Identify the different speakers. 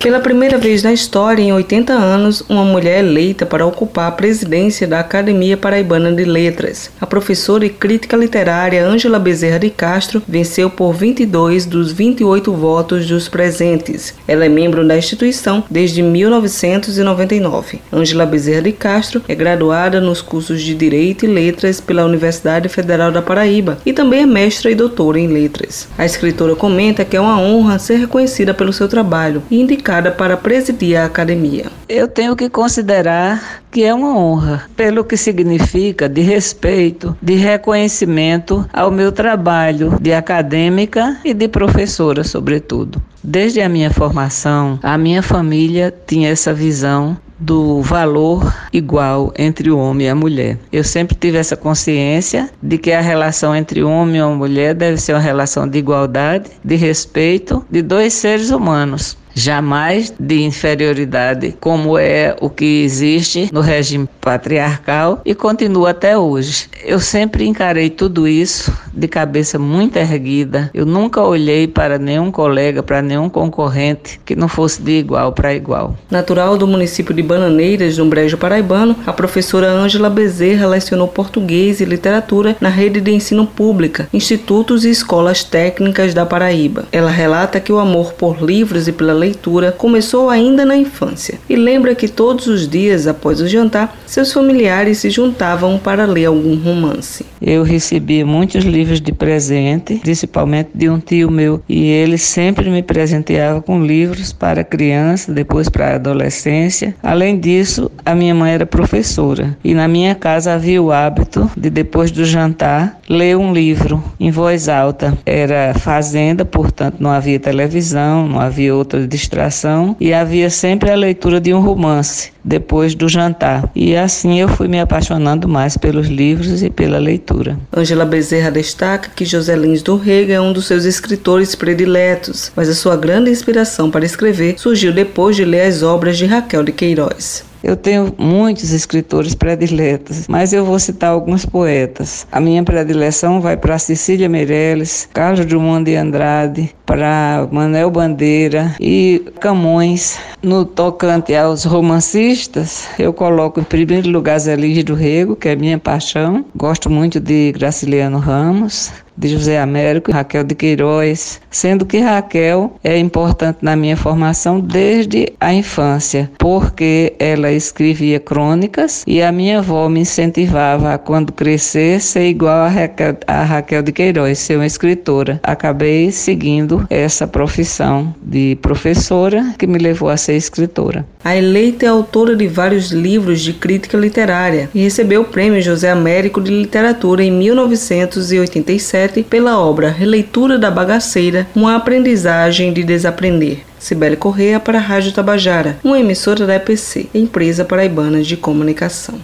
Speaker 1: Pela primeira vez na história, em 80 anos, uma mulher eleita para ocupar a presidência da Academia Paraibana de Letras. A professora e crítica literária Ângela Bezerra de Castro venceu por 22 dos 28 votos dos presentes. Ela é membro da instituição desde 1999. Ângela Bezerra de Castro é graduada nos cursos de Direito e Letras pela Universidade Federal da Paraíba e também é mestra e doutora em letras. A escritora comenta que é uma honra ser reconhecida pelo seu trabalho e indicar indicada para presidir a academia.
Speaker 2: Eu tenho que considerar que é uma honra, pelo que significa de respeito, de reconhecimento ao meu trabalho de acadêmica e de professora, sobretudo. Desde a minha formação, a minha família tinha essa visão do valor igual entre o homem e a mulher. Eu sempre tive essa consciência de que a relação entre homem e mulher deve ser uma relação de igualdade, de respeito de dois seres humanos jamais de inferioridade, como é o que existe no regime patriarcal e continua até hoje. Eu sempre encarei tudo isso de cabeça muito erguida. Eu nunca olhei para nenhum colega, para nenhum concorrente que não fosse de igual para igual.
Speaker 1: Natural do município de Bananeiras, no Brejo Paraibano, a professora Ângela Bezerra lecionou português e literatura na rede de ensino pública, institutos e escolas técnicas da Paraíba. Ela relata que o amor por livros e pela leitura começou ainda na infância e lembra que todos os dias após o jantar, seus familiares se juntavam para ler algum romance.
Speaker 2: Eu recebi muitos livros de presente, principalmente de um tio meu, e ele sempre me presenteava com livros para criança, depois para adolescência. Além disso, a minha mãe era professora e na minha casa havia o hábito de depois do jantar ler um livro em voz alta. Era fazenda, portanto não havia televisão, não havia outra distração e havia sempre a leitura de um romance depois do jantar. E assim eu fui me apaixonando mais pelos livros e pela leitura.
Speaker 1: Angela Bezerra destaca que José Lins do Rega é um dos seus escritores prediletos, mas a sua grande inspiração para escrever surgiu depois de ler as obras de Raquel de Queiroz.
Speaker 2: Eu tenho muitos escritores prediletos, mas eu vou citar alguns poetas. A minha predileção vai para Cecília Meirelles, Carlos Drummond de Andrade, para Manuel Bandeira e Camões. No tocante aos romancistas, eu coloco em primeiro lugar Zé do Rego, que é minha paixão. Gosto muito de Graciliano Ramos, de José Américo, Raquel de Queiroz, sendo que Raquel é importante na minha formação desde a infância, porque ela escrevia crônicas e a minha avó me incentivava a quando crescer ser igual a Raquel, a Raquel de Queiroz, ser uma escritora. Acabei seguindo essa profissão de professora que me levou a ser escritora.
Speaker 1: A eleita é autora de vários livros de crítica literária e recebeu o prêmio José Américo de Literatura em 1987 pela obra Releitura da Bagaceira, uma aprendizagem de desaprender. Cibele Correia para a Rádio Tabajara, uma emissora da EPC, Empresa Paraibana de Comunicação.